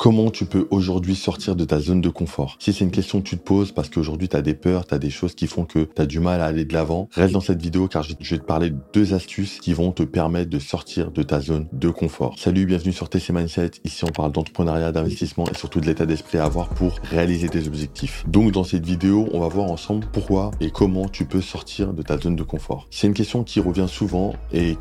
Comment tu peux aujourd'hui sortir de ta zone de confort? Si c'est une question que tu te poses parce qu'aujourd'hui tu as des peurs, tu as des choses qui font que tu as du mal à aller de l'avant, reste dans cette vidéo car je vais te parler de deux astuces qui vont te permettre de sortir de ta zone de confort. Salut, bienvenue sur TC Mindset. Ici on parle d'entrepreneuriat, d'investissement et surtout de l'état d'esprit à avoir pour réaliser tes objectifs. Donc dans cette vidéo, on va voir ensemble pourquoi et comment tu peux sortir de ta zone de confort. C'est une question qui revient souvent et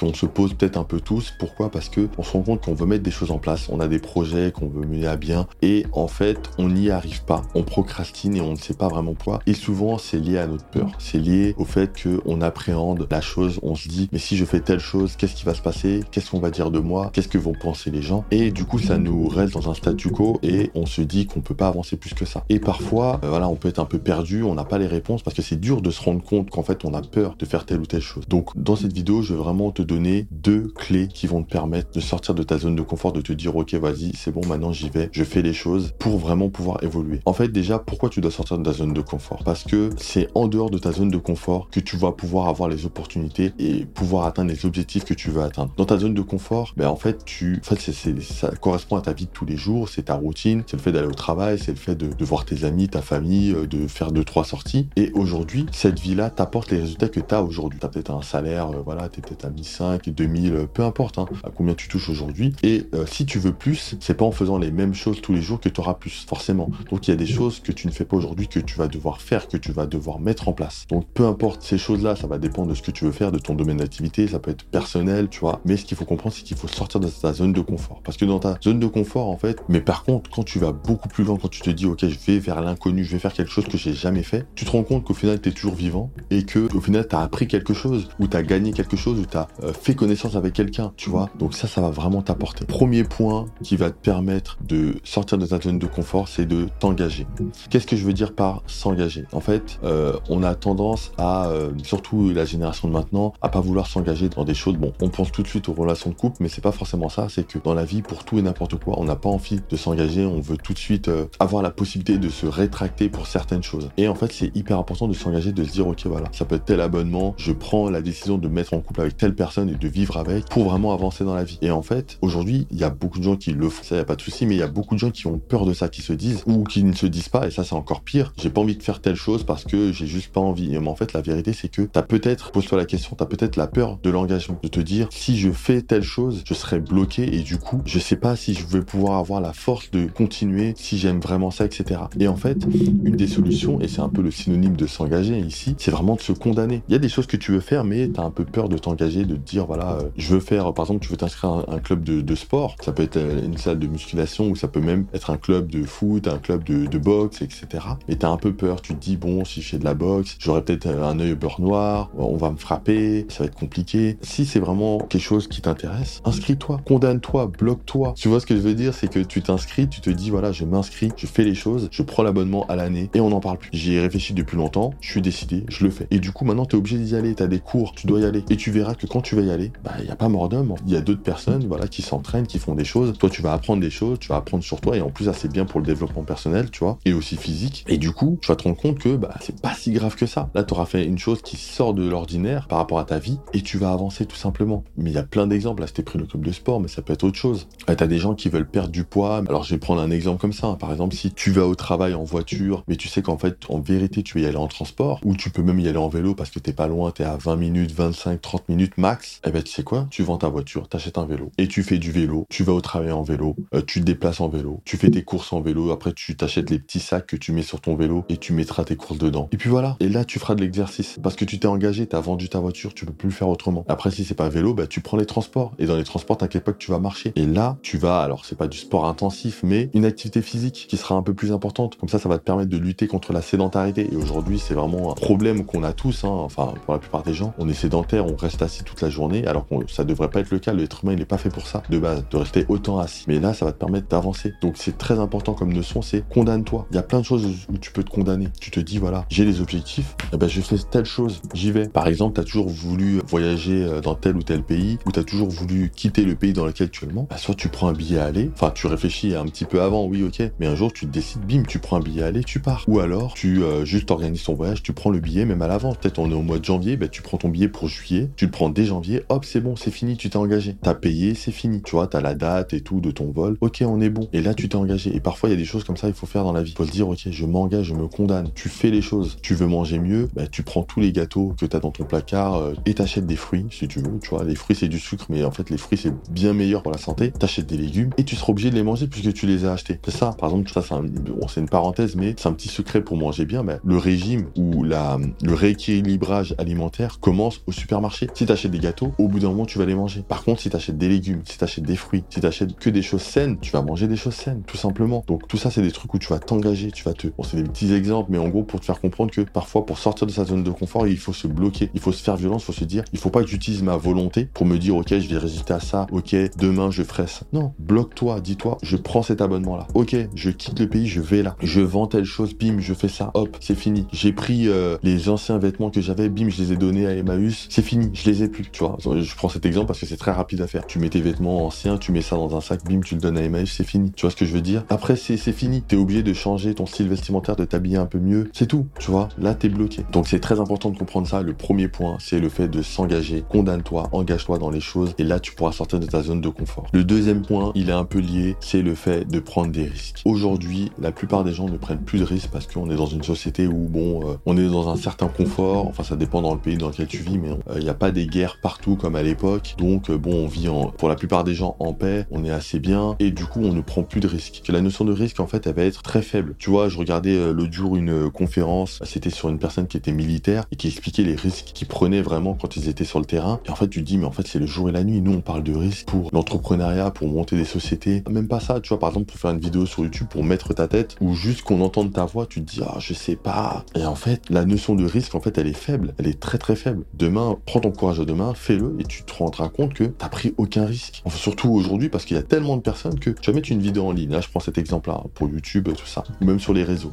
qu'on se pose peut-être un peu tous. Pourquoi? Parce que on se rend compte qu'on veut mettre des choses en place, on a des projets qu'on veut mener à bien et en fait on n'y arrive pas. On procrastine et on ne sait pas vraiment quoi. Et souvent c'est lié à notre peur. C'est lié au fait qu'on appréhende la chose. On se dit mais si je fais telle chose, qu'est-ce qui va se passer? Qu'est-ce qu'on va dire de moi? Qu'est-ce que vont penser les gens? Et du coup ça nous reste dans un statu quo et on se dit qu'on peut pas avancer plus que ça. Et parfois euh, voilà on peut être un peu perdu, on n'a pas les réponses parce que c'est dur de se rendre compte qu'en fait on a peur de faire telle ou telle chose. Donc dans cette vidéo je vais vraiment te donner deux clés qui vont te permettre de sortir de ta zone de confort, de te dire ok vas-y c'est bon maintenant j'y vais, je fais les choses pour vraiment pouvoir évoluer. En fait, déjà, pourquoi tu dois sortir de ta zone de confort? Parce que c'est en dehors de ta zone de confort que tu vas pouvoir avoir les opportunités et pouvoir atteindre les objectifs que tu veux atteindre. Dans ta zone de confort, ben en fait, tu, en fait, ça correspond à ta vie de tous les jours, c'est ta routine, c'est le fait d'aller au travail, c'est le fait de, voir tes amis, ta famille, euh, de faire deux trois sorties. Et aujourd'hui, cette vie-là t'apporte les résultats que tu as aujourd'hui. Tu as peut-être un salaire, euh, voilà, tu es peut-être à 1500, 2000, peu importe, hein, à combien tu touches aujourd'hui. Et euh, si tu veux plus, c'est pas en faisant les mêmes choses tous les jours que tu auras plus, forcément. Donc il y a des choses que tu ne fais pas aujourd'hui que tu vas devoir faire, que tu vas devoir mettre en place. Donc peu importe ces choses-là, ça va dépendre de ce que tu veux faire, de ton domaine d'activité, ça peut être personnel, tu vois. Mais ce qu'il faut comprendre, c'est qu'il faut sortir de ta zone de confort. Parce que dans ta zone de confort, en fait, mais par contre, quand tu vas beaucoup plus loin, quand tu te dis, ok, je vais vers l'inconnu, je vais faire quelque chose que j'ai jamais fait, tu te rends compte qu'au final, tu es toujours vivant et que au final, tu as appris quelque chose, ou tu as gagné quelque chose, ou tu as euh, fait connaissance avec quelqu'un, tu vois. Donc ça, ça va vraiment t'apporter. Premier point qui va te permettre de sortir de ta zone de confort, c'est de t'engager. Qu'est-ce que je veux dire par s'engager? En fait, euh, on a tendance à, euh, surtout la génération de maintenant, à pas vouloir s'engager dans des choses. Bon, on pense tout de suite aux relations de couple, mais c'est pas forcément ça. C'est que dans la vie, pour tout et n'importe quoi, on n'a pas envie de s'engager. On veut tout de suite euh, avoir la possibilité de se rétracter pour certaines choses. Et en fait, c'est hyper important de s'engager, de se dire, ok, voilà, ça peut être tel abonnement. Je prends la décision de mettre en couple avec telle personne et de vivre avec pour vraiment avancer dans la vie. Et en fait, aujourd'hui, il y a beaucoup de gens qui le font. Ça, y pas de souci, mais il y a beaucoup de gens qui ont peur de ça, qui se disent ou qui ne se disent pas. Et ça, c'est encore pire. J'ai pas envie de faire telle chose parce que j'ai juste pas envie. Mais en fait, la vérité, c'est que t'as peut-être, pose-toi la question, t'as peut-être la peur de l'engagement, de te dire si je fais telle chose, je serai bloqué et du coup, je sais pas si je vais pouvoir avoir la force de continuer, si j'aime vraiment ça, etc. Et en fait, une des solutions, et c'est un peu le synonyme de s'engager ici, c'est vraiment de se condamner. Il y a des choses que tu veux faire, mais t'as un peu peur de t'engager, de dire voilà, euh, je veux faire, par exemple, tu veux t'inscrire à un, club de, de, sport, ça peut être euh, une salle de musculation ou ça peut même être un club de foot, un club de, boxe, etc. Mais t'as un peu peur, tu te dis bon, si je fais de la boxe, j'aurai peut-être un œil au beurre noir, on va me frapper, ça va être compliqué. Si c'est vraiment quelque chose qui t'intéresse, inscris-toi, condamne-toi, bloque-toi. Tu vois ce que je veux dire, c'est que tu t'inscris, tu te dis voilà, je m'inscris, je fais les choses, je prends l'abonnement à l'année et on n'en parle plus. J'y ai réfléchi depuis longtemps, je suis décidé, je le fais. Et du coup, maintenant, t'es obligé d'y aller, t'as des cours, tu dois y aller. Et tu verras que quand tu vas y aller, bah, il n'y a pas mort d'homme. Il y a d'autres personnes, voilà, qui s'entraînent, qui font des choses. Toi, tu vas apprendre des tu vas apprendre sur toi et en plus, c'est bien pour le développement personnel, tu vois, et aussi physique. Et du coup, tu vas te rendre compte que, bah, c'est pas si grave que ça. Là, tu auras fait une chose qui sort de l'ordinaire par rapport à ta vie et tu vas avancer tout simplement. Mais il y a plein d'exemples. Là, c'était pris le club de sport, mais ça peut être autre chose. tu t'as des gens qui veulent perdre du poids. Alors, je vais prendre un exemple comme ça. Par exemple, si tu vas au travail en voiture, mais tu sais qu'en fait, en vérité, tu vas y aller en transport, ou tu peux même y aller en vélo parce que t'es pas loin, t'es à 20 minutes, 25, 30 minutes max, eh ben, tu sais quoi? Tu vends ta voiture, t'achètes un vélo. Et tu fais du vélo, tu vas au travail en vélo, tu te déplaces en vélo, tu fais tes courses en vélo, après tu t'achètes les petits sacs que tu mets sur ton vélo et tu mettras tes courses dedans. Et puis voilà. Et là, tu feras de l'exercice. Parce que tu t'es engagé, t'as vendu ta voiture, tu peux plus le faire autrement. Après, si c'est pas vélo, bah, tu prends les transports. Et dans les transports, t'inquiète pas que tu vas marcher. Et là, tu vas, alors c'est pas du sport intensif, mais une activité physique qui sera un peu plus importante. Comme ça, ça va te permettre de lutter contre la sédentarité. Et aujourd'hui, c'est vraiment un problème qu'on a tous, hein. enfin, pour la plupart des gens. On est sédentaire, on reste assis toute la journée, alors que ça devrait pas être le cas. L'être humain, il n'est pas fait pour ça, de base, de rester autant assis. Mais là, ça va te permettre d'avancer. Donc, c'est très important comme leçon, c'est condamne-toi. Il y a plein de choses où tu peux te condamner. Tu te dis, voilà, j'ai les objectifs, eh ben, je fais telle chose, j'y vais. Par exemple, tu as toujours voulu voyager euh, dans tel ou tel pays, ou tu as toujours voulu quitter le pays dans lequel tu es, bah, soit tu prends un billet à aller, enfin, tu réfléchis un petit peu avant, oui, ok, mais un jour, tu te décides, bim, tu prends un billet à aller, tu pars. Ou alors, tu euh, juste organises ton voyage, tu prends le billet même à l'avance. Peut-être on est au mois de janvier, bah, tu prends ton billet pour juillet, tu le prends dès janvier, hop, c'est bon, c'est fini, tu t'es engagé. T'as payé, c'est fini. Tu vois, t'as la date et tout de ton vol, Ok, on est bon. Et là, tu t'es engagé. Et parfois, il y a des choses comme ça, il faut faire dans la vie. Il faut se dire, ok, je m'engage, je me condamne. Tu fais les choses. Tu veux manger mieux, bah, tu prends tous les gâteaux que tu as dans ton placard euh, et t'achètes des fruits, si tu veux. Tu vois, les fruits, c'est du sucre, mais en fait, les fruits, c'est bien meilleur pour la santé. T'achètes des légumes et tu seras obligé de les manger puisque tu les as achetés. C'est ça. Par exemple, ça, c'est un, une parenthèse, mais c'est un petit secret pour manger bien. Bah, le régime ou le rééquilibrage alimentaire commence au supermarché. Si t'achètes des gâteaux, au bout d'un moment, tu vas les manger. Par contre, si t'achètes des légumes, si t'achètes des fruits, si t'achètes que des choses saines, tu vas manger des choses saines, tout simplement. Donc, tout ça, c'est des trucs où tu vas t'engager, tu vas te. Bon, c'est des petits exemples, mais en gros, pour te faire comprendre que parfois, pour sortir de sa zone de confort, il faut se bloquer, il faut se faire violence, il faut se dire, il faut pas que j'utilise ma volonté pour me dire, ok, je vais résister à ça, ok, demain, je ferai ça. Non, bloque-toi, dis-toi, je prends cet abonnement-là. Ok, je quitte le pays, je vais là. Je vends telle chose, bim, je fais ça, hop, c'est fini. J'ai pris euh, les anciens vêtements que j'avais, bim, je les ai donnés à Emmaüs, c'est fini, je les ai plus, tu vois. Je prends cet exemple parce que c'est très rapide à faire. Tu mets tes vêtements anciens, tu mets ça dans un sac, bim, tu le donnes à Emmaüs, c'est fini. Tu vois ce que je veux dire? Après, c'est fini. T'es obligé de changer ton style vestimentaire, de t'habiller un peu mieux, c'est tout, tu vois. Là, t'es bloqué. Donc, c'est très important de comprendre ça. Le premier point, c'est le fait de s'engager. Condamne-toi, engage-toi dans les choses, et là, tu pourras sortir de ta zone de confort. Le deuxième point, il est un peu lié, c'est le fait de prendre des risques. Aujourd'hui, la plupart des gens ne prennent plus de risques parce qu'on est dans une société où, bon, euh, on est dans un certain confort. Enfin, ça dépend dans le pays dans lequel tu vis, mais il n'y a pas des guerres partout comme à l'époque. Donc, euh, bon, on vit en, pour la plupart des gens en paix, on est assez bien, du coup, on ne prend plus de risques. La notion de risque, en fait, elle va être très faible. Tu vois, je regardais euh, l'autre jour une conférence, c'était sur une personne qui était militaire et qui expliquait les risques qu'ils prenaient vraiment quand ils étaient sur le terrain. Et en fait, tu te dis, mais en fait, c'est le jour et la nuit. Nous, on parle de risques pour l'entrepreneuriat, pour monter des sociétés. Même pas ça, tu vois, par exemple, pour faire une vidéo sur YouTube, pour mettre ta tête, ou juste qu'on entende ta voix, tu te dis, ah, je sais pas. Et en fait, la notion de risque, en fait, elle est faible. Elle est très, très faible. Demain, prends ton courage à demain, fais-le, et tu te rendras compte que t'as pris aucun risque. Enfin, surtout aujourd'hui, parce qu'il y a tellement de personnes que tu vas mettre une vidéo en ligne. Là, je prends cet exemple-là, hein, pour YouTube, tout ça, ou même sur les réseaux.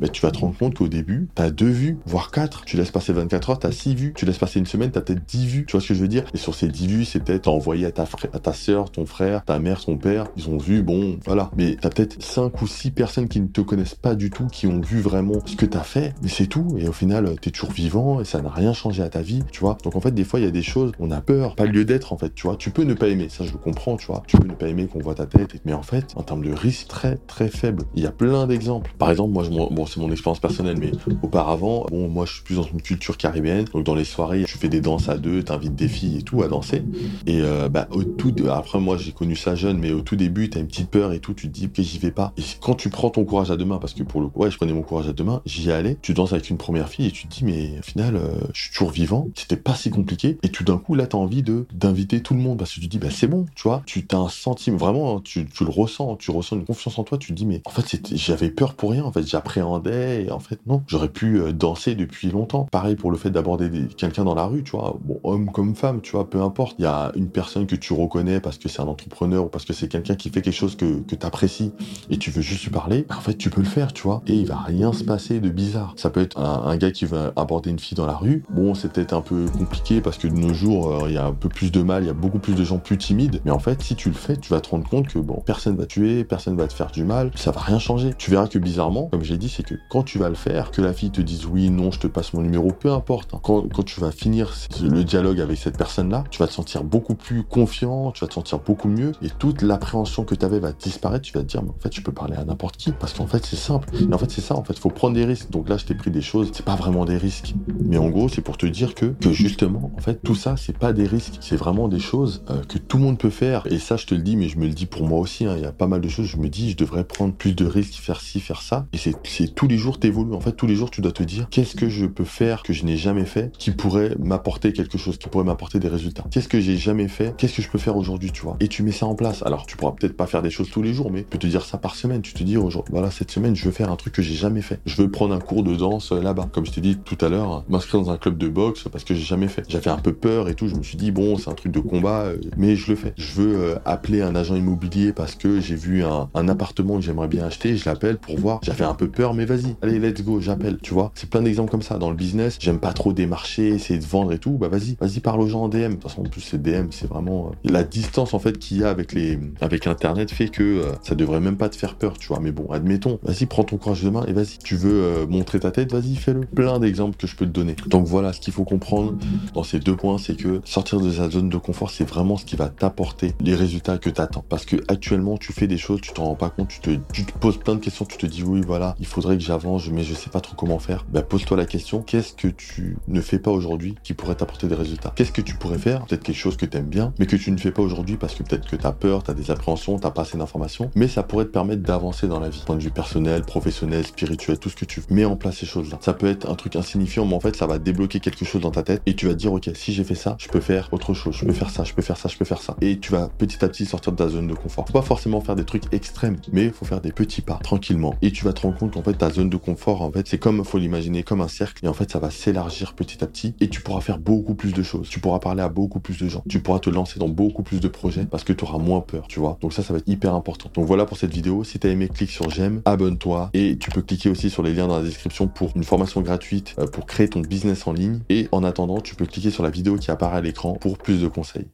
Mais tu vas te rendre compte qu'au début, t'as deux vues, voire quatre. Tu laisses passer 24 heures, t'as six vues. Tu laisses passer une semaine, t'as peut-être 10 vues. Tu vois ce que je veux dire? Et sur ces 10 vues, c'est peut-être envoyé à ta, à ta soeur, ton frère, ta mère, ton père. Ils ont vu, bon, voilà. Mais t'as peut-être 5 ou 6 personnes qui ne te connaissent pas du tout, qui ont vu vraiment ce que t'as fait. Mais c'est tout. Et au final, t'es toujours vivant et ça n'a rien changé à ta vie, tu vois. Donc en fait, des fois, il y a des choses, on a peur, pas lieu d'être, en fait, tu vois. Tu peux ne pas aimer, ça je le comprends, tu vois. Tu peux ne pas aimer qu'on voit tête. Mais en fait, en termes de risque, très, très faible. Il y a plein d'exemples. Par exemple, moi, je, bon, c'est mon expérience personnelle, mais auparavant, bon, moi, je suis plus dans une culture caribéenne. Donc dans les soirées, tu fais des danses à deux, t'invites des filles et tout à danser. Et euh, bah, au tout, après moi j'ai connu ça jeune, mais au tout début t'as une petite peur et tout, tu te dis que j'y vais pas? Et quand tu prends ton courage à deux mains, parce que pour le coup, ouais, je prenais mon courage à deux mains, j'y allais, tu danses avec une première fille et tu te dis mais au final euh, je suis toujours vivant, c'était pas si compliqué. Et tout d'un coup là t'as envie de d'inviter tout le monde parce que tu te dis bah c'est bon, tu vois, tu t'as un sentiment vraiment, tu, tu, le ressens, tu ressens une confiance en toi, tu te dis mais en fait j'avais peur pour rien, en fait j'appréhendais et en fait non, j'aurais pu euh, danser depuis longtemps. Pareil pour le fait d'aborder quelqu'un dans la rue, tu vois, bon homme comme femme, tu vois, peu importe. Il y a une personne que tu reconnais parce que c'est un entrepreneur ou parce que c'est quelqu'un qui fait quelque chose que, que tu apprécies et tu veux juste lui parler, bah, en fait, tu peux le faire, tu vois. Et il va rien se passer de bizarre. Ça peut être un, gars qui va aborder une fille dans la rue. Bon, c'est peut-être un peu compliqué parce que de nos jours, euh, il y a un peu plus de mal, il y a beaucoup plus de gens plus timides. Mais en fait, si tu le fais, tu vas te rendre compte que bon, personne va tuer, personne va te faire du mal, ça va rien changer. Tu verras que bizarrement, comme j'ai dit, c'est que quand tu vas le faire, que la fille te dise oui, non, je te passe mon numéro, peu importe. Hein. Quand, quand tu vas finir le dialogue avec cette personne-là, tu vas te sentir beaucoup plus confiant, tu vas te sentir beaucoup mieux, et toute l'appréhension que tu avais va disparaître, tu vas te dire, mais en fait, je peux parler à n'importe qui, parce qu'en fait, c'est simple. Et en fait, c'est ça, en fait, faut prendre des risques. Donc là, je t'ai pris des choses, c'est pas vraiment des risques. Mais en gros, c'est pour te dire que, que justement, en fait, tout ça, c'est pas des risques, c'est vraiment des choses euh, que tout le monde peut faire. Et ça, je te le dis, mais je me le dis pour moi aussi, hein. il y a pas mal de choses, je me dis, je devrais prendre plus de risques, faire ci, faire ça. Et c'est tous les jours, t'évolues. En fait, tous les jours, tu dois te dire, qu'est-ce que je peux faire que je n'ai jamais fait qui pourrait m'apporter quelque chose, qui pourrait m'apporter des résultats? Qu'est-ce que j'ai jamais fait? Qu'est-ce que je peux faire aujourd'hui, tu vois? Et tu mets ça en place. Alors, tu pourras peut-être pas faire des choses tous les jours, mais tu peux te dire ça par semaine. Tu te dis, aujourd'hui, voilà, cette semaine, je veux faire un truc que j'ai jamais fait. Je veux prendre un cours de danse euh, là-bas. Comme je t'ai dit tout à l'heure, m'inscrire dans un club de boxe parce que j'ai jamais fait. J'avais un peu peur et tout. Je me suis dit, bon, c'est un truc de combat, euh, mais je le fais. Je veux euh, appeler un agent immobilier parce que j'ai vu un, appartement que j'aimerais bien acheter. Je l'appelle pour voir. J'avais un peu peur, mais vas-y, allez, let's go, j'appelle. Tu vois, c'est plein d'exemples comme ça. Dans le business, j'aime pas trop démarcher, essayer de vendre et tout. Bah vas-y, vas-y, parle aux gens en DM. De toute façon, en plus, c'est DM, c'est vraiment la distance en fait qu'il y a avec les avec Internet fait que ça devrait même pas te faire peur, tu vois. Mais bon, admettons, vas-y, prends ton courage de main et vas-y. Tu veux euh, montrer ta tête, vas-y, fais-le. Plein d'exemples que je peux te donner. Donc voilà, ce qu'il faut comprendre dans ces deux points, c'est que sortir de sa zone de confort, c'est vraiment ce qui va t'apporter les résultats que t'attends. Parce que actuellement tu fais des choses, tu t'en rends pas compte, tu te, poses plein de questions, tu te dis oui voilà, il faudrait que j'avance, mais je sais pas trop comment faire. Ben pose-toi la question, qu'est-ce que tu ne fais pas aujourd'hui qui pourrait t'apporter des résultats? Qu'est-ce que tu pourrais faire? Peut-être quelque chose que tu aimes bien, mais que tu ne fais pas aujourd'hui parce que peut-être que tu as peur, tu as des appréhensions, t'as pas assez d'informations, mais ça pourrait te permettre d'avancer dans la vie, point de vue personnel, professionnel, spirituel, tout ce que tu mets en place ces choses-là. Ça peut être un truc insignifiant, mais en fait ça va débloquer quelque chose dans ta tête et tu vas dire ok si j'ai fait ça, je peux faire autre chose, je peux faire ça, je peux faire ça, je peux faire ça. Et tu vas petit à petit sortir de ta zone de confort. Faut pas forcément faire des trucs extrêmes, mais faut faire des petits pas tranquillement. Et tu vas te rendre compte qu'en fait ta zone de confort, en fait c'est comme faut l'imaginer comme un cercle et en fait ça va s'élargir petit à petit et tu pourras faire beaucoup plus de choses. Tu pourras parler à beaucoup plus de gens. Tu pourras te lancer dans beaucoup plus de projets parce que tu auras moins peur, tu vois. Donc ça, ça va être hyper important. Donc voilà pour cette vidéo. Si t'as aimé, clique sur j'aime, abonne-toi et tu peux cliquer aussi sur les liens dans la description pour une formation gratuite euh, pour créer ton business en ligne. Et en attendant, tu peux cliquer sur la vidéo qui apparaît à l'écran pour plus de conseils.